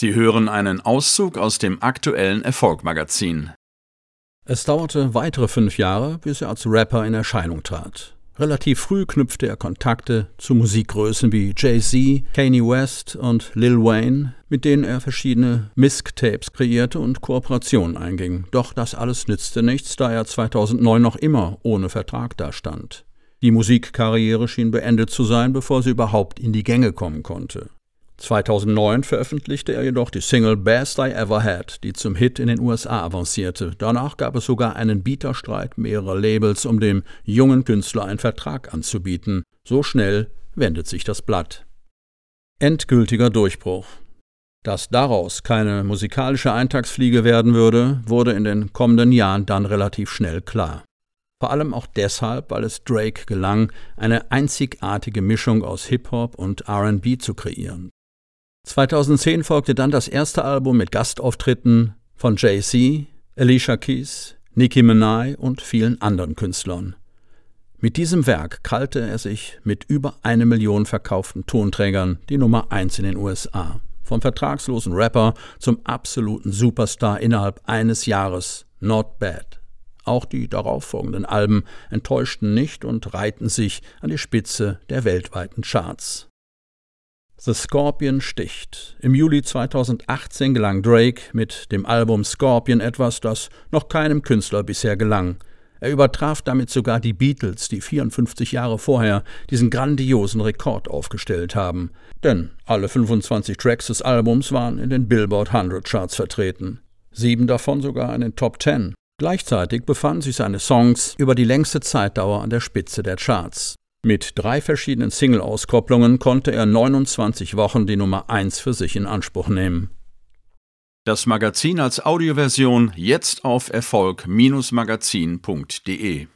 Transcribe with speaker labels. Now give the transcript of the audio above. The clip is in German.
Speaker 1: Sie hören einen Auszug aus dem aktuellen Erfolgmagazin.
Speaker 2: Es dauerte weitere fünf Jahre, bis er als Rapper in Erscheinung trat. Relativ früh knüpfte er Kontakte zu Musikgrößen wie Jay-Z, Kanye West und Lil Wayne, mit denen er verschiedene Misk-Tapes kreierte und Kooperationen einging. Doch das alles nützte nichts, da er 2009 noch immer ohne Vertrag dastand. Die Musikkarriere schien beendet zu sein, bevor sie überhaupt in die Gänge kommen konnte. 2009 veröffentlichte er jedoch die Single Best I Ever Had, die zum Hit in den USA avancierte. Danach gab es sogar einen Bieterstreit mehrerer Labels, um dem jungen Künstler einen Vertrag anzubieten. So schnell wendet sich das Blatt. Endgültiger Durchbruch. Dass daraus keine musikalische Eintagsfliege werden würde, wurde in den kommenden Jahren dann relativ schnell klar. Vor allem auch deshalb, weil es Drake gelang, eine einzigartige Mischung aus Hip-Hop und RB zu kreieren. 2010 folgte dann das erste Album mit Gastauftritten von Jay-Z, Alicia Keys, Nicki Minaj und vielen anderen Künstlern. Mit diesem Werk krallte er sich mit über eine Million verkauften Tonträgern die Nummer 1 in den USA. Vom vertragslosen Rapper zum absoluten Superstar innerhalb eines Jahres. Not bad. Auch die darauffolgenden Alben enttäuschten nicht und reihten sich an die Spitze der weltweiten Charts. The Scorpion sticht. Im Juli 2018 gelang Drake mit dem Album Scorpion etwas, das noch keinem Künstler bisher gelang. Er übertraf damit sogar die Beatles, die 54 Jahre vorher diesen grandiosen Rekord aufgestellt haben. Denn alle 25 Tracks des Albums waren in den Billboard 100 Charts vertreten. Sieben davon sogar in den Top 10. Gleichzeitig befanden sich seine Songs über die längste Zeitdauer an der Spitze der Charts. Mit drei verschiedenen Single-Auskopplungen konnte er 29 Wochen die Nummer 1 für sich in Anspruch nehmen.
Speaker 1: Das Magazin als Audioversion jetzt auf Erfolg-magazin.de